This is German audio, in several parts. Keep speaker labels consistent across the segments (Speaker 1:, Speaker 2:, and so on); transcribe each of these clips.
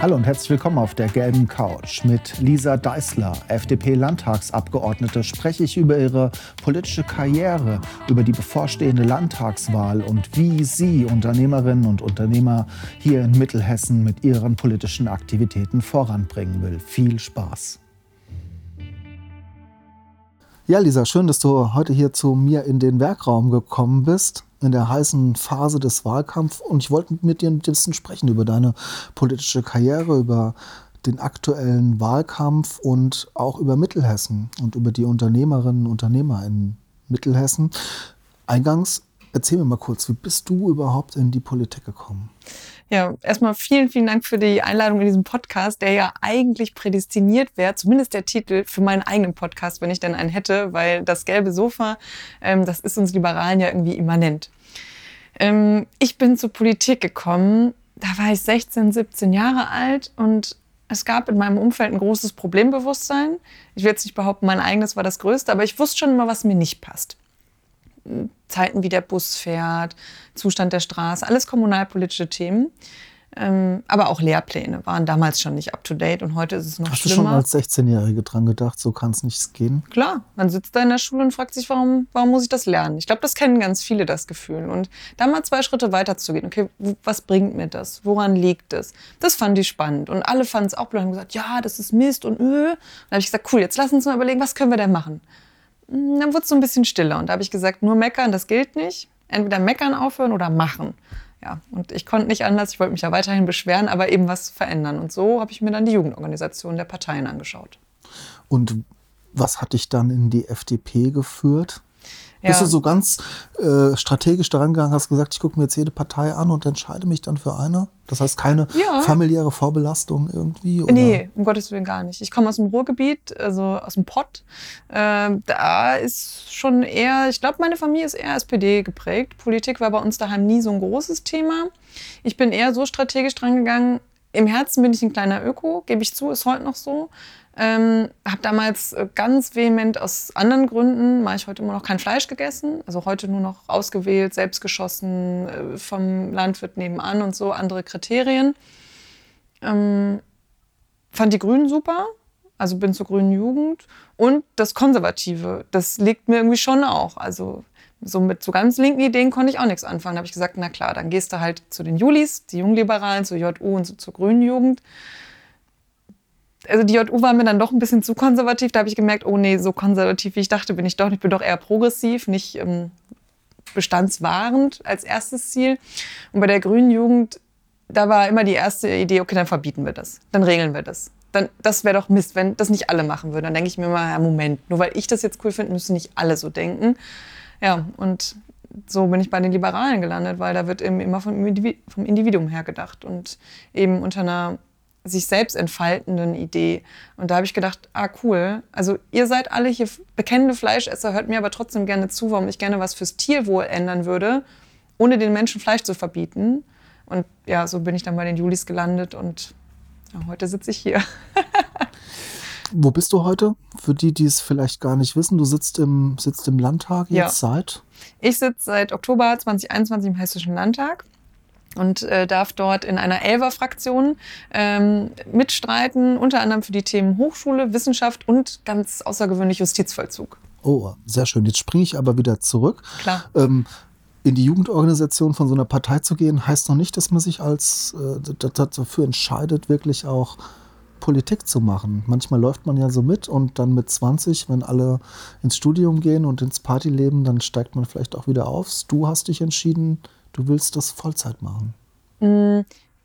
Speaker 1: Hallo und herzlich willkommen auf der gelben Couch. Mit Lisa Deißler, FDP-Landtagsabgeordnete, spreche ich über ihre politische Karriere, über die bevorstehende Landtagswahl und wie sie Unternehmerinnen und Unternehmer hier in Mittelhessen mit ihren politischen Aktivitäten voranbringen will. Viel Spaß. Ja, Lisa, schön, dass du heute hier zu mir in den Werkraum gekommen bist in der heißen Phase des Wahlkampfs und ich wollte mit dir ein bisschen sprechen über deine politische Karriere, über den aktuellen Wahlkampf und auch über Mittelhessen und über die Unternehmerinnen und Unternehmer in Mittelhessen. Eingangs, erzähl mir mal kurz, wie bist du überhaupt in die Politik gekommen?
Speaker 2: Ja, erstmal vielen, vielen Dank für die Einladung in diesem Podcast, der ja eigentlich prädestiniert wäre, zumindest der Titel für meinen eigenen Podcast, wenn ich denn einen hätte, weil das gelbe Sofa, ähm, das ist uns Liberalen ja irgendwie immanent. Ähm, ich bin zur Politik gekommen, da war ich 16, 17 Jahre alt und es gab in meinem Umfeld ein großes Problembewusstsein. Ich will jetzt nicht behaupten, mein eigenes war das größte, aber ich wusste schon immer, was mir nicht passt. Zeiten, wie der Bus fährt, Zustand der Straße, alles kommunalpolitische Themen. Ähm, aber auch Lehrpläne waren damals schon nicht up to date und heute ist es noch
Speaker 1: Hast
Speaker 2: schlimmer.
Speaker 1: Hast du schon als 16-Jährige dran gedacht, so kann es nicht gehen?
Speaker 2: Klar, man sitzt da in der Schule und fragt sich, warum, warum muss ich das lernen? Ich glaube, das kennen ganz viele, das Gefühl. Und da mal zwei Schritte weiter zu gehen, okay, was bringt mir das? Woran liegt es? Das fand ich spannend. Und alle fanden es auch blöd und haben gesagt, ja, das ist Mist und öh. Und dann habe ich gesagt, cool, jetzt lass uns mal überlegen, was können wir denn machen? Hm, dann wurde es so ein bisschen stiller und da habe ich gesagt, nur meckern, das gilt nicht. Entweder meckern aufhören oder machen ja, und ich konnte nicht anders, ich wollte mich ja weiterhin beschweren, aber eben was verändern. Und so habe ich mir dann die Jugendorganisation der Parteien angeschaut.
Speaker 1: Und was hat dich dann in die FDP geführt? Ja. Bist du so ganz äh, strategisch daran gegangen, hast gesagt, ich gucke mir jetzt jede Partei an und entscheide mich dann für eine? Das heißt keine ja. familiäre Vorbelastung irgendwie?
Speaker 2: Oder? Nee, um Gottes Willen gar nicht. Ich komme aus dem Ruhrgebiet, also aus dem Pott. Äh, da ist schon eher, ich glaube, meine Familie ist eher SPD geprägt. Politik war bei uns daheim nie so ein großes Thema. Ich bin eher so strategisch dran gegangen. Im Herzen bin ich ein kleiner Öko, gebe ich zu, ist heute noch so. Ähm, habe damals äh, ganz vehement aus anderen Gründen, mache ich heute immer noch kein Fleisch gegessen. Also heute nur noch ausgewählt, selbst geschossen, äh, vom Landwirt nebenan und so, andere Kriterien. Ähm, fand die Grünen super, also bin zur Grünen Jugend. Und das Konservative, das liegt mir irgendwie schon auch. Also so mit so ganz linken Ideen konnte ich auch nichts anfangen. Da habe ich gesagt, na klar, dann gehst du halt zu den Julis, die Jungliberalen, zur JU und so zur Grünen Jugend also die JU war mir dann doch ein bisschen zu konservativ. Da habe ich gemerkt, oh nee, so konservativ wie ich dachte, bin ich doch nicht. Ich bin doch eher progressiv, nicht ähm, bestandswahrend als erstes Ziel. Und bei der Grünen Jugend, da war immer die erste Idee, okay, dann verbieten wir das, dann regeln wir das. Dann, das wäre doch Mist, wenn das nicht alle machen würden. Dann denke ich mir mal, ja, Moment, nur weil ich das jetzt cool finde, müssen nicht alle so denken. Ja, und so bin ich bei den Liberalen gelandet, weil da wird eben immer vom Individuum her gedacht und eben unter einer sich selbst entfaltenden Idee. Und da habe ich gedacht, ah cool, also ihr seid alle hier bekennende Fleischesser, hört mir aber trotzdem gerne zu, warum ich gerne was fürs Tierwohl ändern würde, ohne den Menschen Fleisch zu verbieten. Und ja, so bin ich dann bei den Julis gelandet und ja, heute sitze ich hier.
Speaker 1: Wo bist du heute? Für die, die es vielleicht gar nicht wissen, du sitzt im, sitzt im Landtag jetzt ja. seit?
Speaker 2: Ich sitze seit Oktober 2021 im Hessischen Landtag und äh, darf dort in einer Elfer-Fraktion ähm, mitstreiten, unter anderem für die Themen Hochschule, Wissenschaft und ganz außergewöhnlich Justizvollzug.
Speaker 1: Oh, sehr schön. Jetzt springe ich aber wieder zurück.
Speaker 2: Klar.
Speaker 1: Ähm, in die Jugendorganisation von so einer Partei zu gehen, heißt noch nicht, dass man sich als äh, dafür entscheidet, wirklich auch Politik zu machen. Manchmal läuft man ja so mit und dann mit 20, wenn alle ins Studium gehen und ins Partyleben, dann steigt man vielleicht auch wieder auf. Du hast dich entschieden, du willst das Vollzeit machen?
Speaker 2: Mm,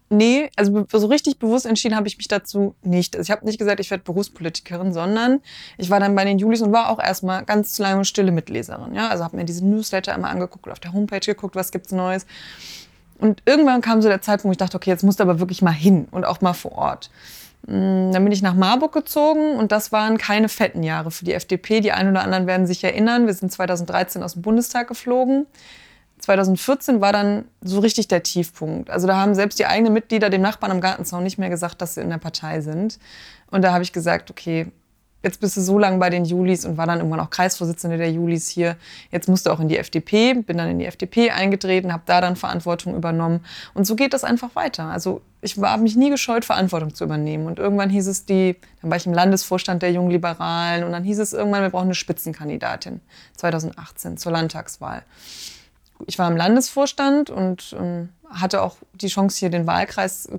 Speaker 2: nee, also so richtig bewusst entschieden habe ich mich dazu nicht. Also ich habe nicht gesagt, ich werde Berufspolitikerin, sondern ich war dann bei den Julis und war auch erstmal ganz lange stille Mitleserin. Ja? Also habe mir diese Newsletter immer angeguckt, auf der Homepage geguckt, was gibt's Neues. Und irgendwann kam so der Zeitpunkt, wo ich dachte, okay, jetzt musst du aber wirklich mal hin und auch mal vor Ort. Mm, dann bin ich nach Marburg gezogen und das waren keine fetten Jahre für die FDP. Die einen oder anderen werden sich erinnern, wir sind 2013 aus dem Bundestag geflogen. 2014 war dann so richtig der Tiefpunkt. Also da haben selbst die eigenen Mitglieder dem Nachbarn am Gartenzaun nicht mehr gesagt, dass sie in der Partei sind. Und da habe ich gesagt, okay, jetzt bist du so lange bei den Julis und war dann irgendwann auch Kreisvorsitzende der Julis hier. Jetzt musst du auch in die FDP, bin dann in die FDP eingetreten, habe da dann Verantwortung übernommen. Und so geht das einfach weiter. Also ich habe mich nie gescheut, Verantwortung zu übernehmen. Und irgendwann hieß es die, dann war ich im Landesvorstand der Jungen Liberalen und dann hieß es irgendwann, wir brauchen eine Spitzenkandidatin 2018 zur Landtagswahl. Ich war im Landesvorstand und ähm, hatte auch die Chance, hier den Wahlkreis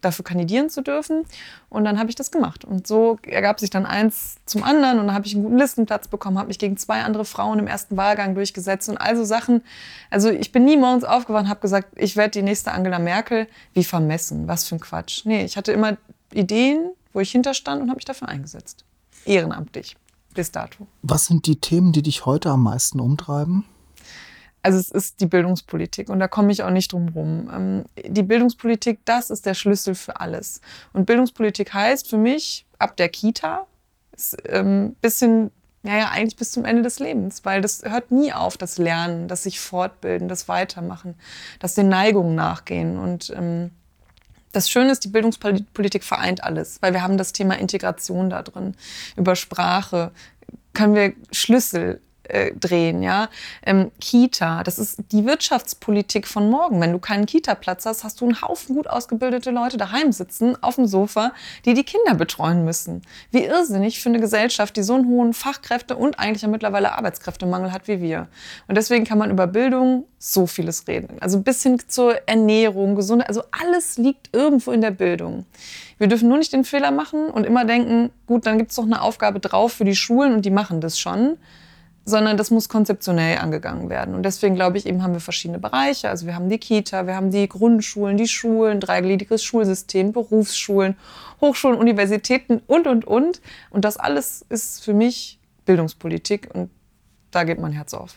Speaker 2: dafür kandidieren zu dürfen. Und dann habe ich das gemacht. Und so ergab sich dann eins zum anderen. Und dann habe ich einen guten Listenplatz bekommen, habe mich gegen zwei andere Frauen im ersten Wahlgang durchgesetzt und also Sachen. Also ich bin nie morgens aufgewacht und habe gesagt, ich werde die nächste Angela Merkel. Wie vermessen, was für ein Quatsch. Nee, ich hatte immer Ideen, wo ich hinterstand und habe mich dafür eingesetzt. Ehrenamtlich, bis dato.
Speaker 1: Was sind die Themen, die dich heute am meisten umtreiben?
Speaker 2: Also es ist die Bildungspolitik und da komme ich auch nicht drum rum. Ähm, die Bildungspolitik, das ist der Schlüssel für alles. Und Bildungspolitik heißt für mich ab der Kita ist, ähm, bisschen naja, eigentlich bis zum Ende des Lebens, weil das hört nie auf, das Lernen, das sich fortbilden, das Weitermachen, das den Neigungen nachgehen. Und ähm, das Schöne ist, die Bildungspolitik vereint alles, weil wir haben das Thema Integration da drin. Über Sprache können wir Schlüssel äh, drehen, ja. Ähm, Kita, das ist die Wirtschaftspolitik von morgen. Wenn du keinen Kita-Platz hast, hast du einen Haufen gut ausgebildete Leute daheim sitzen, auf dem Sofa, die die Kinder betreuen müssen. Wie irrsinnig für eine Gesellschaft, die so einen hohen Fachkräfte- und eigentlich ja mittlerweile Arbeitskräftemangel hat wie wir. Und deswegen kann man über Bildung so vieles reden. Also bis hin zur Ernährung, Gesundheit, also alles liegt irgendwo in der Bildung. Wir dürfen nur nicht den Fehler machen und immer denken, gut, dann gibt es doch eine Aufgabe drauf für die Schulen und die machen das schon sondern das muss konzeptionell angegangen werden. Und deswegen glaube ich, eben haben wir verschiedene Bereiche. Also wir haben die Kita, wir haben die Grundschulen, die Schulen, dreigliedriges Schulsystem, Berufsschulen, Hochschulen, Universitäten und, und, und. Und das alles ist für mich Bildungspolitik und da geht mein Herz auf.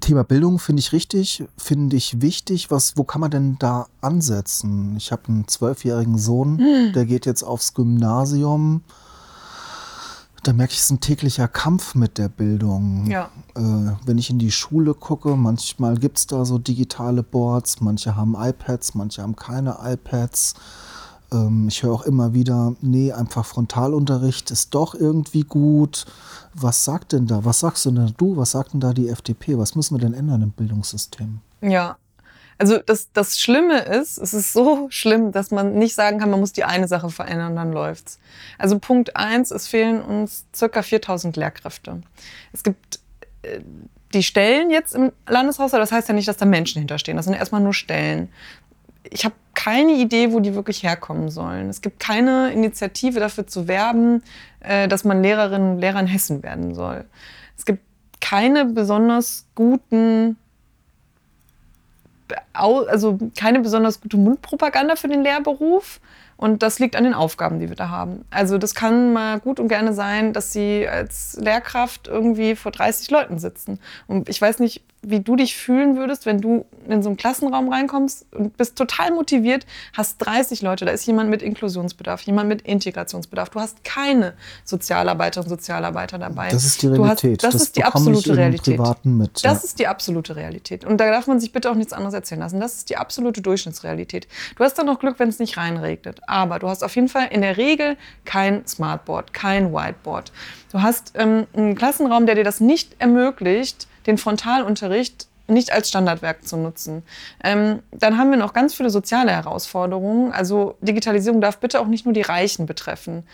Speaker 1: Thema Bildung finde ich richtig, finde ich wichtig. Was, wo kann man denn da ansetzen? Ich habe einen zwölfjährigen Sohn, hm. der geht jetzt aufs Gymnasium da merke ich, es ist ein täglicher Kampf mit der Bildung.
Speaker 2: Ja.
Speaker 1: Äh, wenn ich in die Schule gucke, manchmal gibt es da so digitale Boards, manche haben iPads, manche haben keine iPads. Ähm, ich höre auch immer wieder, nee, einfach Frontalunterricht ist doch irgendwie gut. Was sagt denn da? Was sagst du denn du? Was sagt denn da die FDP? Was müssen wir denn ändern im Bildungssystem?
Speaker 2: Ja, also das, das Schlimme ist, es ist so schlimm, dass man nicht sagen kann, man muss die eine Sache verändern, dann läuft's. Also Punkt eins, es fehlen uns circa 4000 Lehrkräfte. Es gibt äh, die Stellen jetzt im Landeshaushalt, das heißt ja nicht, dass da Menschen hinterstehen. Das sind erstmal nur Stellen. Ich habe keine Idee, wo die wirklich herkommen sollen. Es gibt keine Initiative dafür zu werben, äh, dass man Lehrerinnen und Lehrer in Hessen werden soll. Es gibt keine besonders guten also keine besonders gute Mundpropaganda für den Lehrberuf. Und das liegt an den Aufgaben, die wir da haben. Also das kann mal gut und gerne sein, dass Sie als Lehrkraft irgendwie vor 30 Leuten sitzen. Und ich weiß nicht, wie du dich fühlen würdest, wenn du in so einen Klassenraum reinkommst und bist total motiviert, hast 30 Leute, da ist jemand mit Inklusionsbedarf, jemand mit Integrationsbedarf. Du hast keine Sozialarbeiterinnen und Sozialarbeiter dabei.
Speaker 1: Das ist die Realität.
Speaker 2: Hast, das, das, ist die absolute Realität.
Speaker 1: Mit,
Speaker 2: das ist die absolute Realität. Und da darf man sich bitte auch nichts anderes erzählen lassen. Das ist die absolute Durchschnittsrealität. Du hast dann noch Glück, wenn es nicht reinregnet. Aber du hast auf jeden Fall in der Regel kein Smartboard, kein Whiteboard. Du hast ähm, einen Klassenraum, der dir das nicht ermöglicht, den Frontalunterricht nicht als Standardwerk zu nutzen. Ähm, dann haben wir noch ganz viele soziale Herausforderungen. Also Digitalisierung darf bitte auch nicht nur die Reichen betreffen.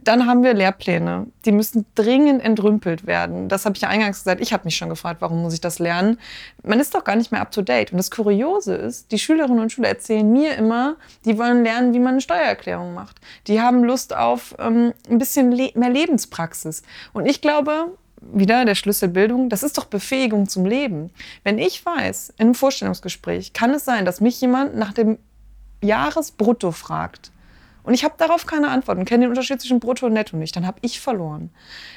Speaker 2: Dann haben wir Lehrpläne, die müssen dringend entrümpelt werden. Das habe ich ja eingangs gesagt. Ich habe mich schon gefragt, warum muss ich das lernen? Man ist doch gar nicht mehr up to date. Und das Kuriose ist, die Schülerinnen und Schüler erzählen mir immer, die wollen lernen, wie man eine Steuererklärung macht. Die haben Lust auf ähm, ein bisschen le mehr Lebenspraxis. Und ich glaube, wieder der Schlüssel Bildung, das ist doch Befähigung zum Leben. Wenn ich weiß, in einem Vorstellungsgespräch kann es sein, dass mich jemand nach dem Jahresbrutto fragt und ich habe darauf keine Antwort und kenne den Unterschied zwischen Brutto und Netto nicht, dann habe ich verloren.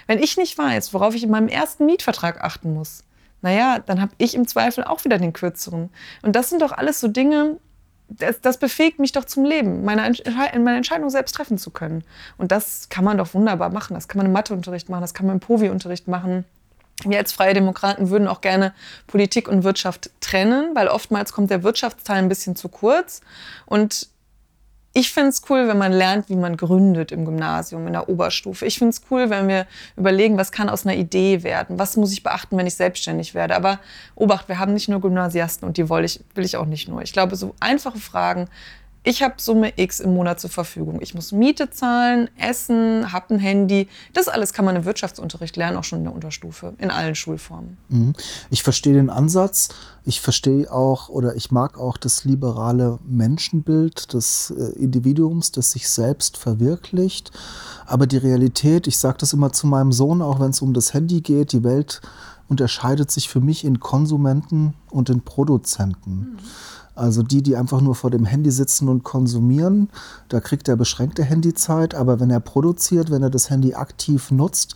Speaker 2: Wenn ich nicht weiß, worauf ich in meinem ersten Mietvertrag achten muss, naja, dann habe ich im Zweifel auch wieder den kürzeren. Und das sind doch alles so Dinge, das, das befähigt mich doch zum Leben, meine, meine Entscheidung selbst treffen zu können. Und das kann man doch wunderbar machen. Das kann man im Matheunterricht machen, das kann man im Povi-Unterricht machen. Wir als Freie Demokraten würden auch gerne Politik und Wirtschaft trennen, weil oftmals kommt der Wirtschaftsteil ein bisschen zu kurz. Und ich finde es cool, wenn man lernt, wie man gründet im Gymnasium, in der Oberstufe. Ich finde es cool, wenn wir überlegen, was kann aus einer Idee werden? Was muss ich beachten, wenn ich selbstständig werde? Aber Obacht, wir haben nicht nur Gymnasiasten und die will ich, will ich auch nicht nur. Ich glaube, so einfache Fragen, ich habe Summe X im Monat zur Verfügung. Ich muss Miete zahlen, essen, habe ein Handy. Das alles kann man im Wirtschaftsunterricht lernen, auch schon in der Unterstufe, in allen Schulformen.
Speaker 1: Mhm. Ich verstehe den Ansatz. Ich verstehe auch oder ich mag auch das liberale Menschenbild des äh, Individuums, das sich selbst verwirklicht. Aber die Realität, ich sage das immer zu meinem Sohn, auch wenn es um das Handy geht, die Welt unterscheidet sich für mich in Konsumenten und in Produzenten. Mhm. Also die, die einfach nur vor dem Handy sitzen und konsumieren, da kriegt er beschränkte Handyzeit, aber wenn er produziert, wenn er das Handy aktiv nutzt,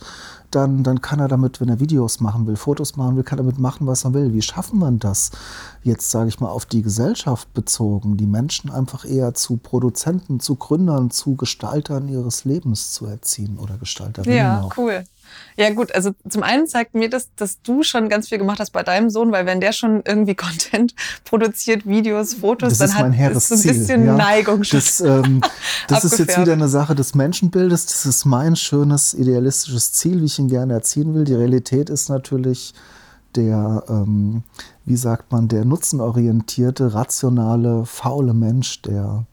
Speaker 1: dann, dann kann er damit, wenn er Videos machen will, Fotos machen will, kann er damit machen, was er will. Wie schaffen man das? Jetzt sage ich mal auf die Gesellschaft bezogen, die Menschen einfach eher zu Produzenten, zu Gründern, zu Gestaltern ihres Lebens zu erziehen oder Gestalterinnen
Speaker 2: ja,
Speaker 1: auch.
Speaker 2: cool. Ja gut, also zum einen zeigt mir das, dass du schon ganz viel gemacht hast bei deinem Sohn, weil wenn der schon irgendwie Content produziert, Videos, Fotos,
Speaker 1: das
Speaker 2: dann hat
Speaker 1: es
Speaker 2: so ein bisschen
Speaker 1: ja.
Speaker 2: Neigung schon.
Speaker 1: Das, ähm, das ist jetzt wieder eine Sache des Menschenbildes. Das ist mein schönes idealistisches Ziel, wie ich ihn gerne erziehen will. Die Realität ist natürlich der, ähm, wie sagt man, der nutzenorientierte, rationale, faule Mensch, der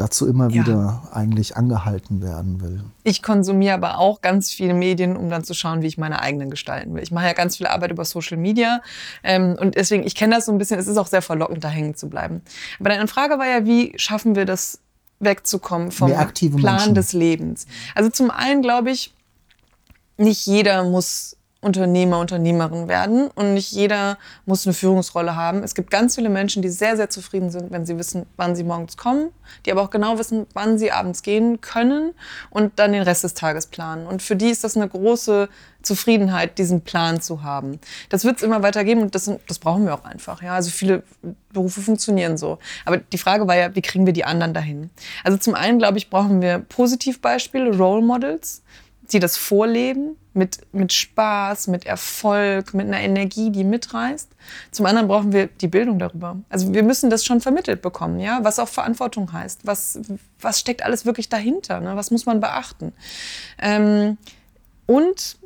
Speaker 1: dazu immer ja. wieder eigentlich angehalten werden will.
Speaker 2: Ich konsumiere aber auch ganz viele Medien, um dann zu schauen, wie ich meine eigenen gestalten will. Ich mache ja ganz viel Arbeit über Social Media ähm, und deswegen, ich kenne das so ein bisschen, es ist auch sehr verlockend, da hängen zu bleiben. Aber deine Frage war ja, wie schaffen wir das wegzukommen vom Plan
Speaker 1: Menschen.
Speaker 2: des Lebens? Also zum einen glaube ich, nicht jeder muss Unternehmer, Unternehmerin werden und nicht jeder muss eine Führungsrolle haben. Es gibt ganz viele Menschen, die sehr, sehr zufrieden sind, wenn sie wissen, wann sie morgens kommen, die aber auch genau wissen, wann sie abends gehen können und dann den Rest des Tages planen. Und für die ist das eine große Zufriedenheit, diesen Plan zu haben. Das wird es immer weiter geben und das, das brauchen wir auch einfach. Ja? Also viele Berufe funktionieren so. Aber die Frage war ja, wie kriegen wir die anderen dahin? Also zum einen, glaube ich, brauchen wir Positivbeispiele, Role Models, die das vorleben, mit, mit Spaß, mit Erfolg, mit einer Energie, die mitreißt. Zum anderen brauchen wir die Bildung darüber. Also wir müssen das schon vermittelt bekommen, ja, was auch Verantwortung heißt. Was, was steckt alles wirklich dahinter? Ne? Was muss man beachten? Ähm, und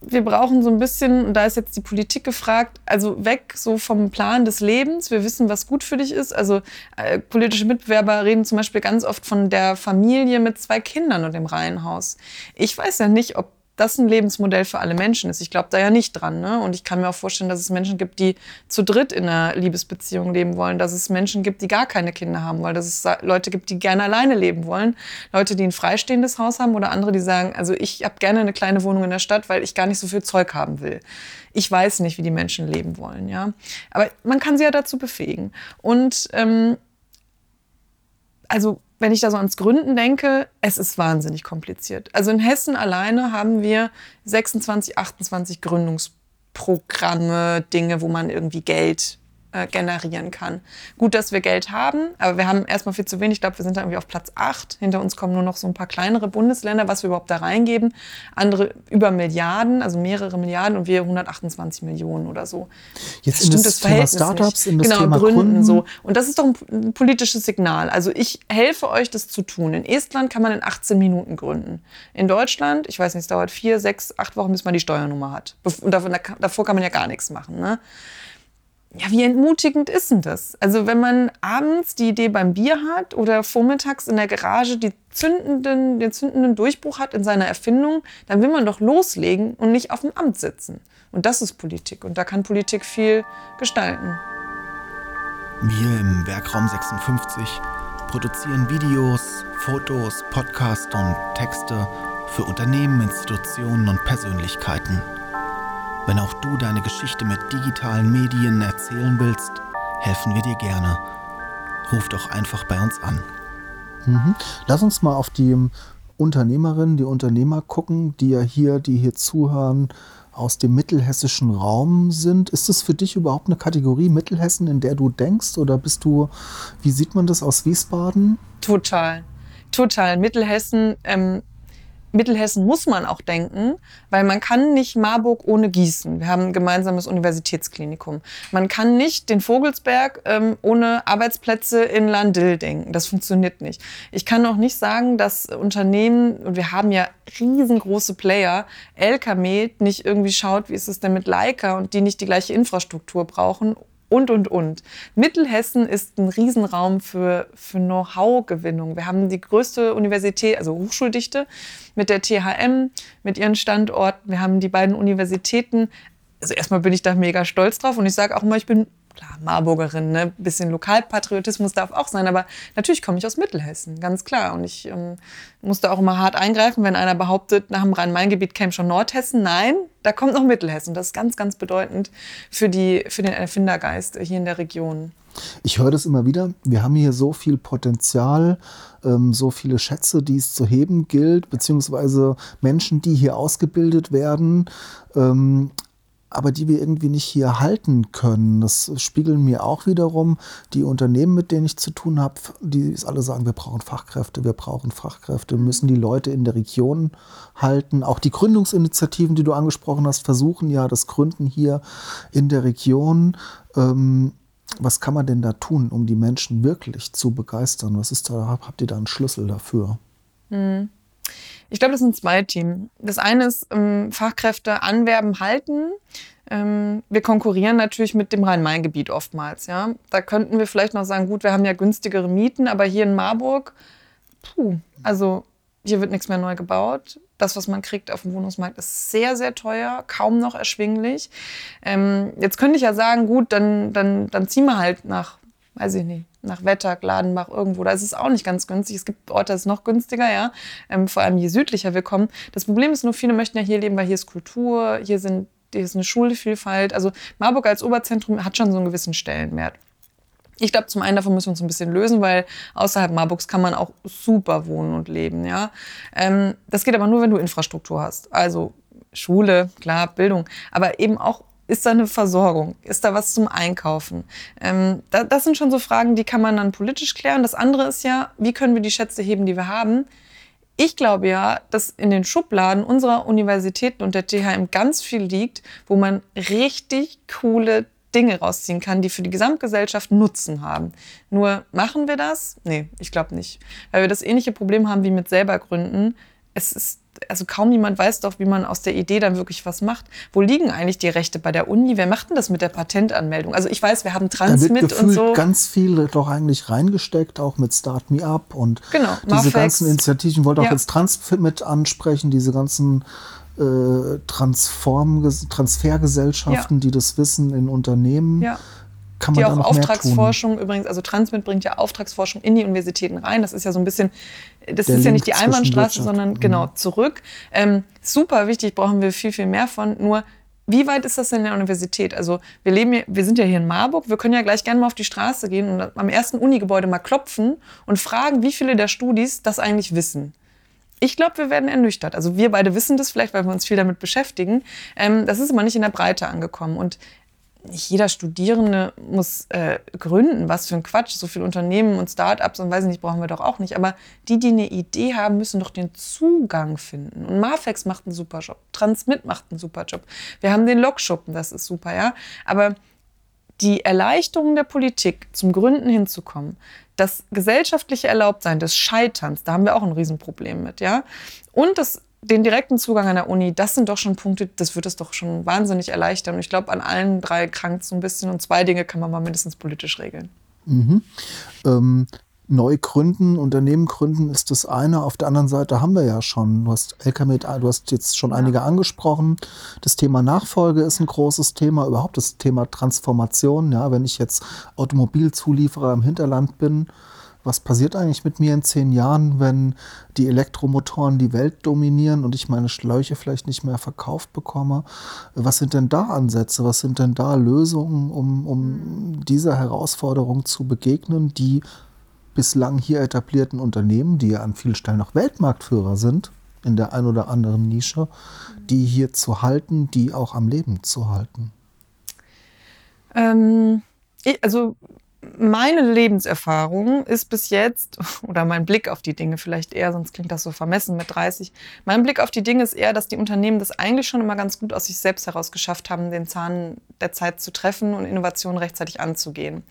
Speaker 2: wir brauchen so ein bisschen, und da ist jetzt die Politik gefragt, also weg so vom Plan des Lebens. Wir wissen, was gut für dich ist. Also äh, politische Mitbewerber reden zum Beispiel ganz oft von der Familie mit zwei Kindern und dem Reihenhaus. Ich weiß ja nicht, ob das ein Lebensmodell für alle Menschen ist. Ich glaube da ja nicht dran. Ne? Und ich kann mir auch vorstellen, dass es Menschen gibt, die zu dritt in einer Liebesbeziehung leben wollen, dass es Menschen gibt, die gar keine Kinder haben wollen, dass es Leute gibt, die gerne alleine leben wollen, Leute, die ein freistehendes Haus haben oder andere, die sagen, also ich habe gerne eine kleine Wohnung in der Stadt, weil ich gar nicht so viel Zeug haben will. Ich weiß nicht, wie die Menschen leben wollen. Ja? Aber man kann sie ja dazu befähigen. Und ähm, also wenn ich da so ans Gründen denke, es ist wahnsinnig kompliziert. Also in Hessen alleine haben wir 26, 28 Gründungsprogramme, Dinge, wo man irgendwie Geld äh, generieren kann. Gut, dass wir Geld haben, aber wir haben erstmal viel zu wenig. Ich glaube, wir sind da irgendwie auf Platz 8. Hinter uns kommen nur noch so ein paar kleinere Bundesländer, was wir überhaupt da reingeben. Andere über Milliarden, also mehrere Milliarden und wir 128 Millionen oder so.
Speaker 1: Jetzt das in das, das Thema Startups, in das
Speaker 2: genau,
Speaker 1: Thema
Speaker 2: Gründen,
Speaker 1: Gründen.
Speaker 2: so. Und das ist doch ein, politisches Signal. Also ich helfe euch, das zu tun. In Estland kann man in 18 Minuten gründen. In Deutschland, ich weiß nicht, es dauert vier, sechs, acht Wochen, bis man die Steuernummer hat. Und davor, davor kann man ja gar nichts machen. Ne? Ja, wie entmutigend ist denn das? Also wenn man abends die Idee beim Bier hat oder vormittags in der Garage die zündenden, den zündenden Durchbruch hat in seiner Erfindung, dann will man doch loslegen und nicht auf dem Amt sitzen. Und das ist Politik. Und da kann Politik viel gestalten.
Speaker 3: Wir im Werkraum 56 produzieren Videos, Fotos, Podcasts und Texte für Unternehmen, Institutionen und Persönlichkeiten. Wenn auch du deine Geschichte mit digitalen Medien erzählen willst, helfen wir dir gerne. Ruf doch einfach bei uns an.
Speaker 1: Mhm. Lass uns mal auf die Unternehmerinnen, die Unternehmer gucken, die ja hier, die hier zuhören, aus dem mittelhessischen Raum sind. Ist es für dich überhaupt eine Kategorie Mittelhessen, in der du denkst? Oder bist du, wie sieht man das aus Wiesbaden?
Speaker 2: Total. Total. Mittelhessen ähm, Mittelhessen muss man auch denken, weil man kann nicht Marburg ohne Gießen. Wir haben ein gemeinsames Universitätsklinikum. Man kann nicht den Vogelsberg ähm, ohne Arbeitsplätze in Landil denken. Das funktioniert nicht. Ich kann auch nicht sagen, dass Unternehmen, und wir haben ja riesengroße Player, Elkamed nicht irgendwie schaut, wie ist es denn mit Leica und die nicht die gleiche Infrastruktur brauchen und, und, und. Mittelhessen ist ein Riesenraum für, für Know-how-Gewinnung. Wir haben die größte Universität, also Hochschuldichte mit der THM, mit ihren Standorten. Wir haben die beiden Universitäten. Also erstmal bin ich da mega stolz drauf und ich sage auch immer, ich bin klar, Marburgerin, ne? bisschen Lokalpatriotismus darf auch sein, aber natürlich komme ich aus Mittelhessen, ganz klar. Und ich ähm, musste auch immer hart eingreifen, wenn einer behauptet, nach dem Rhein-Main-Gebiet käme schon Nordhessen. Nein, da kommt noch Mittelhessen. Das ist ganz, ganz bedeutend für, die, für den Erfindergeist hier in der Region.
Speaker 1: Ich höre das immer wieder. Wir haben hier so viel Potenzial, ähm, so viele Schätze, die es zu heben gilt, beziehungsweise Menschen, die hier ausgebildet werden. Aber die wir irgendwie nicht hier halten können. Das spiegeln mir auch wiederum die Unternehmen, mit denen ich zu tun habe, die alle sagen, wir brauchen Fachkräfte, wir brauchen Fachkräfte, wir müssen die Leute in der Region halten. Auch die Gründungsinitiativen, die du angesprochen hast, versuchen ja das Gründen hier in der Region. Ähm, was kann man denn da tun, um die Menschen wirklich zu begeistern? Was ist da, habt ihr da einen Schlüssel dafür?
Speaker 2: Mhm. Ich glaube, das sind zwei Themen. Das eine ist ähm, Fachkräfte anwerben, halten. Ähm, wir konkurrieren natürlich mit dem Rhein-Main-Gebiet oftmals. Ja? Da könnten wir vielleicht noch sagen, gut, wir haben ja günstigere Mieten, aber hier in Marburg, puh, also hier wird nichts mehr neu gebaut. Das, was man kriegt auf dem Wohnungsmarkt, ist sehr, sehr teuer, kaum noch erschwinglich. Ähm, jetzt könnte ich ja sagen, gut, dann, dann, dann ziehen wir halt nach, weiß ich nicht, nach Wetter, Gladenbach, irgendwo. Da ist es auch nicht ganz günstig. Es gibt Orte, das ist noch günstiger, ja. Ähm, vor allem je südlicher wir kommen. Das Problem ist nur, viele möchten ja hier leben, weil hier ist Kultur, hier, sind, hier ist eine Schulvielfalt. Also Marburg als Oberzentrum hat schon so einen gewissen Stellenwert. Ich glaube, zum einen davon müssen wir uns ein bisschen lösen, weil außerhalb Marburgs kann man auch super wohnen und leben, ja. Ähm, das geht aber nur, wenn du Infrastruktur hast. Also Schule, klar, Bildung, aber eben auch ist da eine Versorgung? Ist da was zum Einkaufen? Ähm, da, das sind schon so Fragen, die kann man dann politisch klären. Das andere ist ja, wie können wir die Schätze heben, die wir haben? Ich glaube ja, dass in den Schubladen unserer Universitäten und der THM ganz viel liegt, wo man richtig coole Dinge rausziehen kann, die für die Gesamtgesellschaft Nutzen haben. Nur machen wir das? Nee, ich glaube nicht. Weil wir das ähnliche Problem haben wie mit selber gründen. Es ist also kaum jemand weiß doch, wie man aus der Idee dann wirklich was macht. Wo liegen eigentlich die Rechte bei der Uni? Wer macht denn das mit der Patentanmeldung? Also ich weiß, wir haben Transmit
Speaker 1: und so. ganz viel doch eigentlich reingesteckt, auch mit Start Me Up und
Speaker 2: genau,
Speaker 1: diese Marfex. ganzen Initiativen. Ich wollte auch ja. jetzt Transmit ansprechen, diese ganzen äh, Transform Transfergesellschaften, ja. die das Wissen in Unternehmen
Speaker 2: ja kann man die auch Auftragsforschung übrigens, also Transmit bringt ja Auftragsforschung in die Universitäten rein. Das ist ja so ein bisschen, das Der ist ja nicht die Einbahnstraße, sondern mhm. genau zurück. Ähm, super wichtig, brauchen wir viel, viel mehr von. Nur wie weit ist das denn in der Universität? Also wir leben hier, wir sind ja hier in Marburg, wir können ja gleich gerne mal auf die Straße gehen und am ersten Unigebäude mal klopfen und fragen, wie viele der Studis das eigentlich wissen. Ich glaube, wir werden ernüchtert. Also wir beide wissen das vielleicht, weil wir uns viel damit beschäftigen. Ähm, das ist aber nicht in der Breite angekommen. Und nicht jeder Studierende muss äh, gründen. Was für ein Quatsch. So viele Unternehmen und Startups und weiß ich nicht, brauchen wir doch auch nicht. Aber die, die eine Idee haben, müssen doch den Zugang finden. Und Marfex macht einen super Job. Transmit macht einen super Job. Wir haben den Lokschuppen, das ist super, ja. Aber die Erleichterung der Politik, zum Gründen hinzukommen, das gesellschaftliche Erlaubtsein des Scheiterns, da haben wir auch ein Riesenproblem mit, ja. Und das den direkten Zugang an der Uni, das sind doch schon Punkte, das wird es doch schon wahnsinnig erleichtern. Und ich glaube, an allen drei krankt so ein bisschen. Und zwei Dinge kann man mal mindestens politisch regeln.
Speaker 1: Mhm. Ähm, neu gründen, Unternehmen gründen ist das eine. Auf der anderen Seite haben wir ja schon, du hast LKMed, du hast jetzt schon ja. einige angesprochen. Das Thema Nachfolge ist ein großes Thema, überhaupt das Thema Transformation. Ja, wenn ich jetzt Automobilzulieferer im Hinterland bin, was passiert eigentlich mit mir in zehn Jahren, wenn die Elektromotoren die Welt dominieren und ich meine Schläuche vielleicht nicht mehr verkauft bekomme? Was sind denn da Ansätze? Was sind denn da Lösungen, um, um dieser Herausforderung zu begegnen, die bislang hier etablierten Unternehmen, die ja an vielen Stellen noch Weltmarktführer sind, in der ein oder anderen Nische, die hier zu halten, die auch am Leben zu halten?
Speaker 2: Ähm, ich, also meine Lebenserfahrung ist bis jetzt, oder mein Blick auf die Dinge vielleicht eher, sonst klingt das so vermessen mit 30, mein Blick auf die Dinge ist eher, dass die Unternehmen das eigentlich schon immer ganz gut aus sich selbst heraus geschafft haben, den Zahn der Zeit zu treffen und Innovationen rechtzeitig anzugehen.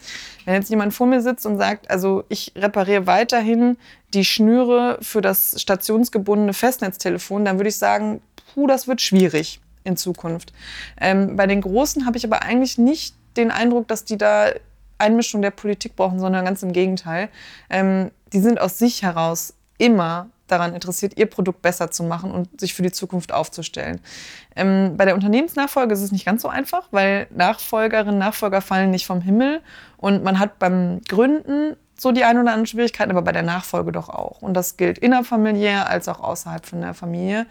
Speaker 2: Wenn jetzt jemand vor mir sitzt und sagt, also ich repariere weiterhin die Schnüre für das stationsgebundene Festnetztelefon, dann würde ich sagen, puh, das wird schwierig in Zukunft. Ähm, bei den Großen habe ich aber eigentlich nicht den Eindruck, dass die da Einmischung der Politik brauchen, sondern ganz im Gegenteil. Ähm, die sind aus sich heraus immer daran interessiert, ihr Produkt besser zu machen und sich für die Zukunft aufzustellen. Ähm, bei der Unternehmensnachfolge ist es nicht ganz so einfach, weil Nachfolgerinnen, Nachfolger fallen nicht vom Himmel und man hat beim Gründen so die ein oder anderen Schwierigkeiten, aber bei der Nachfolge doch auch. Und das gilt innerfamiliär als auch außerhalb von der Familie.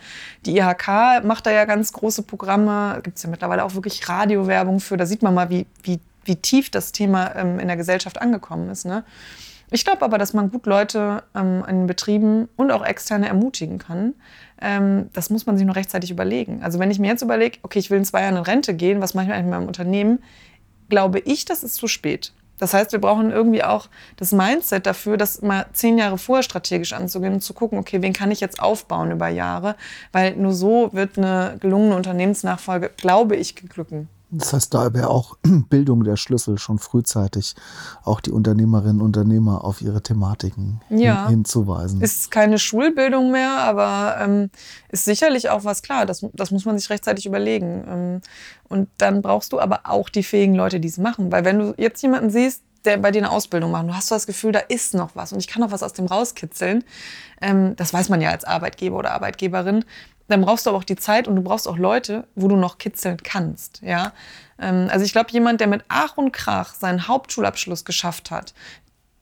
Speaker 2: Die IHK macht da ja ganz große Programme, gibt es ja mittlerweile auch wirklich Radiowerbung für. Da sieht man mal, wie, wie wie tief das Thema ähm, in der Gesellschaft angekommen ist. Ne? Ich glaube aber, dass man gut Leute ähm, in Betrieben und auch externe ermutigen kann. Ähm, das muss man sich nur rechtzeitig überlegen. Also wenn ich mir jetzt überlege, okay, ich will in zwei Jahren in Rente gehen, was mache ich eigentlich mit meinem Unternehmen, glaube ich, das ist zu spät. Das heißt, wir brauchen irgendwie auch das Mindset dafür, das mal zehn Jahre vorher strategisch anzugehen und zu gucken, okay, wen kann ich jetzt aufbauen über Jahre? Weil nur so wird eine gelungene Unternehmensnachfolge, glaube ich, geglücken.
Speaker 1: Das heißt, da wäre auch Bildung der Schlüssel, schon frühzeitig auch die Unternehmerinnen und Unternehmer auf ihre Thematiken
Speaker 2: ja.
Speaker 1: hin, hinzuweisen.
Speaker 2: Ist keine Schulbildung mehr, aber ähm, ist sicherlich auch was klar. Das, das muss man sich rechtzeitig überlegen. Ähm, und dann brauchst du aber auch die fähigen Leute, die es machen. Weil wenn du jetzt jemanden siehst, der bei dir eine Ausbildung macht, du hast das Gefühl, da ist noch was und ich kann noch was aus dem rauskitzeln. Ähm, das weiß man ja als Arbeitgeber oder Arbeitgeberin dann brauchst du aber auch die Zeit und du brauchst auch Leute, wo du noch kitzeln kannst. Ja? Ähm, also ich glaube, jemand, der mit Ach und Krach seinen Hauptschulabschluss geschafft hat,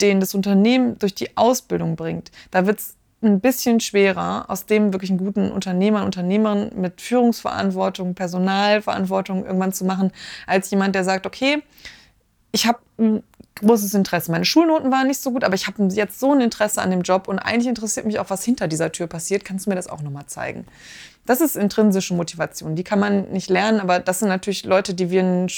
Speaker 2: den das Unternehmen durch die Ausbildung bringt, da wird es ein bisschen schwerer, aus dem wirklich einen guten Unternehmer, und Unternehmerin mit Führungsverantwortung, Personalverantwortung irgendwann zu machen, als jemand, der sagt, okay, ich habe großes Interesse. Meine Schulnoten waren nicht so gut, aber ich habe jetzt so ein Interesse an dem Job und eigentlich interessiert mich auch, was hinter dieser Tür passiert. Kannst du mir das auch nochmal zeigen? Das ist intrinsische Motivation. Die kann man nicht lernen, aber das sind natürlich Leute, die wir in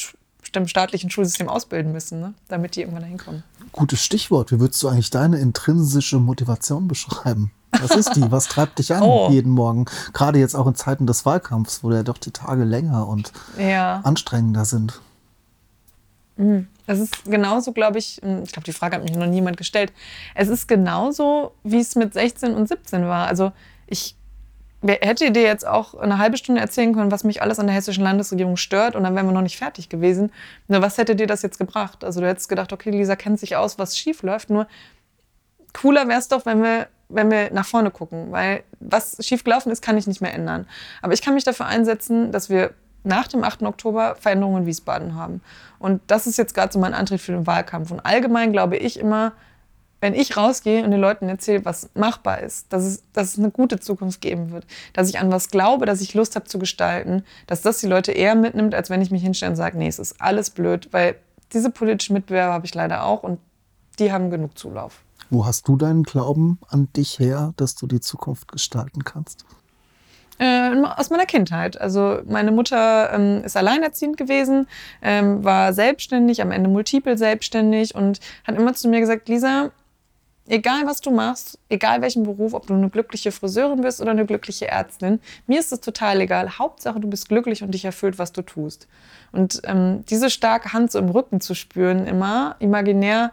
Speaker 2: einem staatlichen Schulsystem ausbilden müssen, ne? damit die irgendwann dahin kommen.
Speaker 1: Gutes Stichwort. Wie würdest du eigentlich deine intrinsische Motivation beschreiben? Was ist die? Was treibt dich an oh. jeden Morgen? Gerade jetzt auch in Zeiten des Wahlkampfs, wo ja doch die Tage länger und ja. anstrengender sind.
Speaker 2: Mhm. Es ist genauso, glaube ich, ich glaube, die Frage hat mich noch niemand gestellt. Es ist genauso, wie es mit 16 und 17 war. Also ich hätte dir jetzt auch eine halbe Stunde erzählen können, was mich alles an der hessischen Landesregierung stört und dann wären wir noch nicht fertig gewesen. Nur was hätte dir das jetzt gebracht? Also du hättest gedacht, okay, Lisa kennt sich aus, was schief läuft. Nur cooler wäre es doch, wenn wir, wenn wir nach vorne gucken, weil was schief gelaufen ist, kann ich nicht mehr ändern. Aber ich kann mich dafür einsetzen, dass wir nach dem 8. Oktober Veränderungen in Wiesbaden haben. Und das ist jetzt gerade so mein Antrieb für den Wahlkampf. Und allgemein glaube ich immer, wenn ich rausgehe und den Leuten erzähle, was machbar ist, dass es, dass es eine gute Zukunft geben wird, dass ich an was glaube, dass ich Lust habe zu gestalten, dass das die Leute eher mitnimmt, als wenn ich mich hinstelle und sage, nee, es ist alles blöd, weil diese politischen Mitbewerber habe ich leider auch und die haben genug Zulauf.
Speaker 1: Wo hast du deinen Glauben an dich her, dass du die Zukunft gestalten kannst?
Speaker 2: Äh, aus meiner Kindheit. Also meine Mutter ähm, ist alleinerziehend gewesen, ähm, war selbstständig, am Ende multiple selbstständig und hat immer zu mir gesagt, Lisa, egal was du machst, egal welchen Beruf, ob du eine glückliche Friseurin bist oder eine glückliche Ärztin, mir ist es total egal. Hauptsache, du bist glücklich und dich erfüllt, was du tust. Und ähm, diese starke Hand so im Rücken zu spüren, immer imaginär,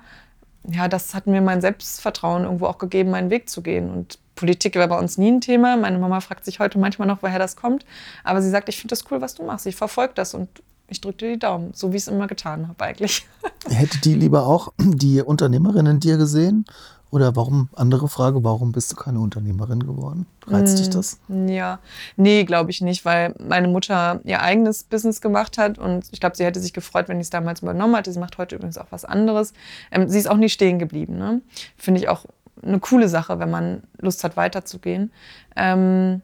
Speaker 2: ja, das hat mir mein Selbstvertrauen irgendwo auch gegeben, meinen Weg zu gehen. Und Politik war bei uns nie ein Thema. Meine Mama fragt sich heute manchmal noch, woher das kommt. Aber sie sagt, ich finde das cool, was du machst. Ich verfolge das und ich drücke dir die Daumen, so wie ich es immer getan habe eigentlich.
Speaker 1: Hätte die lieber auch die Unternehmerin in dir gesehen? Oder warum, andere Frage, warum bist du keine Unternehmerin geworden? Reizt mm, dich das?
Speaker 2: Ja, nee, glaube ich nicht, weil meine Mutter ihr eigenes Business gemacht hat und ich glaube, sie hätte sich gefreut, wenn ich es damals übernommen hätte. Sie macht heute übrigens auch was anderes. Ähm, sie ist auch nicht stehen geblieben. Ne? Finde ich auch eine coole Sache, wenn man Lust hat, weiterzugehen. Ähm,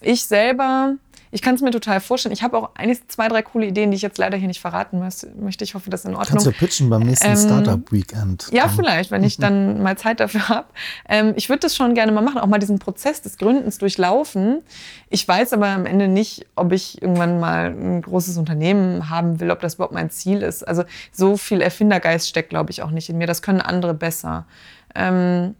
Speaker 2: ich selber, ich kann es mir total vorstellen. Ich habe auch eigentlich zwei, drei coole Ideen, die ich jetzt leider hier nicht verraten möchte. Ich hoffe, das ist in Ordnung.
Speaker 1: Kannst du pitchen beim nächsten ähm, Startup Weekend?
Speaker 2: Ja, vielleicht, wenn ich dann mal Zeit dafür habe. Ähm, ich würde das schon gerne mal machen, auch mal diesen Prozess des Gründens durchlaufen. Ich weiß aber am Ende nicht, ob ich irgendwann mal ein großes Unternehmen haben will, ob das überhaupt mein Ziel ist. Also so viel Erfindergeist steckt, glaube ich, auch nicht in mir. Das können andere besser. Ähm,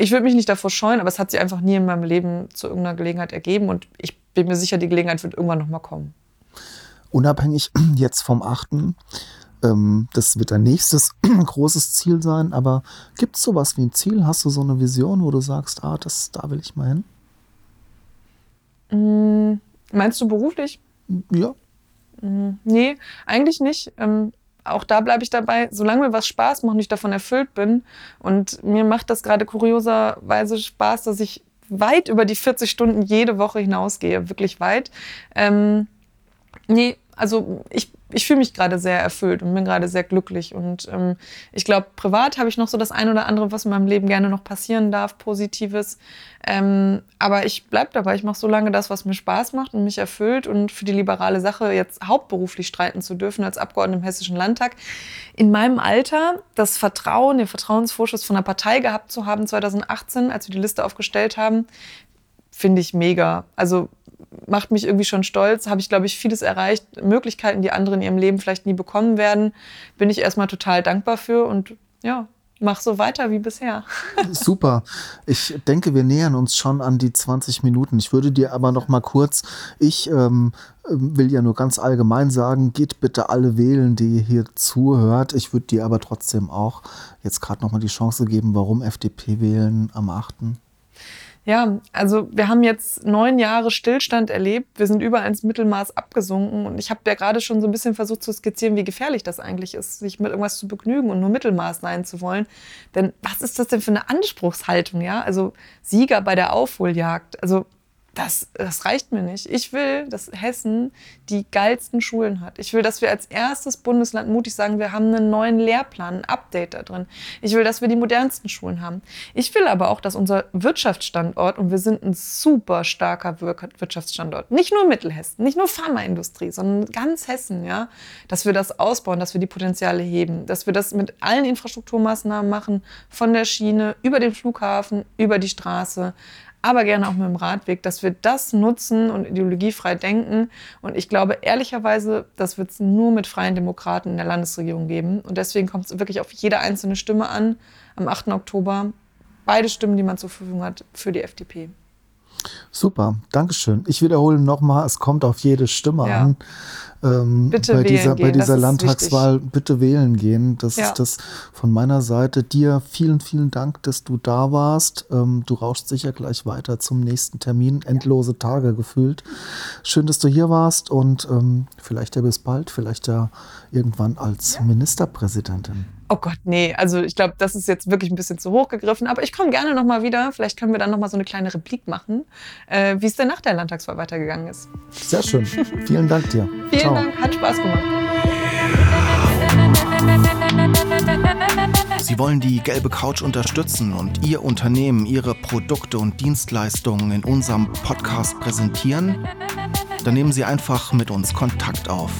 Speaker 2: ich würde mich nicht davor scheuen, aber es hat sich einfach nie in meinem Leben zu irgendeiner Gelegenheit ergeben und ich bin mir sicher, die Gelegenheit wird irgendwann nochmal kommen.
Speaker 1: Unabhängig jetzt vom achten, ähm, das wird dein nächstes großes Ziel sein, aber gibt es sowas wie ein Ziel? Hast du so eine Vision, wo du sagst, ah, das, da will ich mal hin?
Speaker 2: Mm, meinst du beruflich?
Speaker 1: Ja.
Speaker 2: Mm, nee, eigentlich nicht. Auch da bleibe ich dabei, solange mir was Spaß macht und ich davon erfüllt bin. Und mir macht das gerade kurioserweise Spaß, dass ich weit über die 40 Stunden jede Woche hinausgehe, wirklich weit. Ähm, nee, also ich, ich fühle mich gerade sehr erfüllt und bin gerade sehr glücklich. Und ähm, ich glaube, privat habe ich noch so das ein oder andere, was in meinem Leben gerne noch passieren darf, Positives. Ähm, aber ich bleibe dabei. Ich mache so lange das, was mir Spaß macht und mich erfüllt. Und für die liberale Sache jetzt hauptberuflich streiten zu dürfen als Abgeordnete im Hessischen Landtag. In meinem Alter das Vertrauen, den Vertrauensvorschuss von der Partei gehabt zu haben 2018, als wir die Liste aufgestellt haben, finde ich mega. Also macht mich irgendwie schon stolz. Habe ich, glaube ich, vieles erreicht. Möglichkeiten, die andere in ihrem Leben vielleicht nie bekommen werden. Bin ich erstmal total dankbar für und ja, mach so weiter wie bisher.
Speaker 1: Super. Ich denke, wir nähern uns schon an die 20 Minuten. Ich würde dir aber noch mal kurz, ich ähm, will ja nur ganz allgemein sagen, geht bitte alle wählen, die hier zuhört. Ich würde dir aber trotzdem auch jetzt gerade noch mal die Chance geben, warum FDP wählen am 8.
Speaker 2: Ja, also wir haben jetzt neun Jahre Stillstand erlebt. Wir sind überall ins Mittelmaß abgesunken. Und ich habe ja gerade schon so ein bisschen versucht zu skizzieren, wie gefährlich das eigentlich ist, sich mit irgendwas zu begnügen und nur Mittelmaß sein zu wollen. Denn was ist das denn für eine Anspruchshaltung, ja? Also Sieger bei der Aufholjagd. Also das, das reicht mir nicht. Ich will, dass Hessen die geilsten Schulen hat. Ich will, dass wir als erstes Bundesland mutig sagen, wir haben einen neuen Lehrplan, ein Update da drin. Ich will, dass wir die modernsten Schulen haben. Ich will aber auch, dass unser Wirtschaftsstandort, und wir sind ein super starker Wirtschaftsstandort, nicht nur Mittelhessen, nicht nur Pharmaindustrie, sondern ganz Hessen, ja, dass wir das ausbauen, dass wir die Potenziale heben, dass wir das mit allen Infrastrukturmaßnahmen machen, von der Schiene über den Flughafen, über die Straße aber gerne auch mit dem Radweg, dass wir das nutzen und ideologiefrei denken. Und ich glaube ehrlicherweise, das wird es nur mit freien Demokraten in der Landesregierung geben. Und deswegen kommt es wirklich auf jede einzelne Stimme an am 8. Oktober. Beide Stimmen, die man zur Verfügung hat, für die FDP.
Speaker 1: Super, Dankeschön. Ich wiederhole nochmal, es kommt auf jede Stimme ja. an ähm,
Speaker 2: bitte
Speaker 1: bei dieser,
Speaker 2: gehen,
Speaker 1: bei dieser Landtagswahl bitte wählen gehen. Das
Speaker 2: ja.
Speaker 1: ist das von meiner Seite. Dir vielen, vielen Dank, dass du da warst. Ähm, du rauschst sicher gleich weiter zum nächsten Termin. Endlose Tage gefühlt. Schön, dass du hier warst und ähm, vielleicht ja bis bald, vielleicht ja irgendwann als ja. Ministerpräsidentin.
Speaker 2: Oh Gott, nee. Also ich glaube, das ist jetzt wirklich ein bisschen zu hoch gegriffen. Aber ich komme gerne noch mal wieder. Vielleicht können wir dann noch mal so eine kleine Replik machen, äh, wie es denn nach der Landtagswahl weitergegangen ist.
Speaker 1: Sehr schön. Vielen Dank dir.
Speaker 2: Vielen Ciao. Dank. Hat Spaß gemacht.
Speaker 3: Sie wollen die gelbe Couch unterstützen und Ihr Unternehmen, Ihre Produkte und Dienstleistungen in unserem Podcast präsentieren? Dann nehmen Sie einfach mit uns Kontakt auf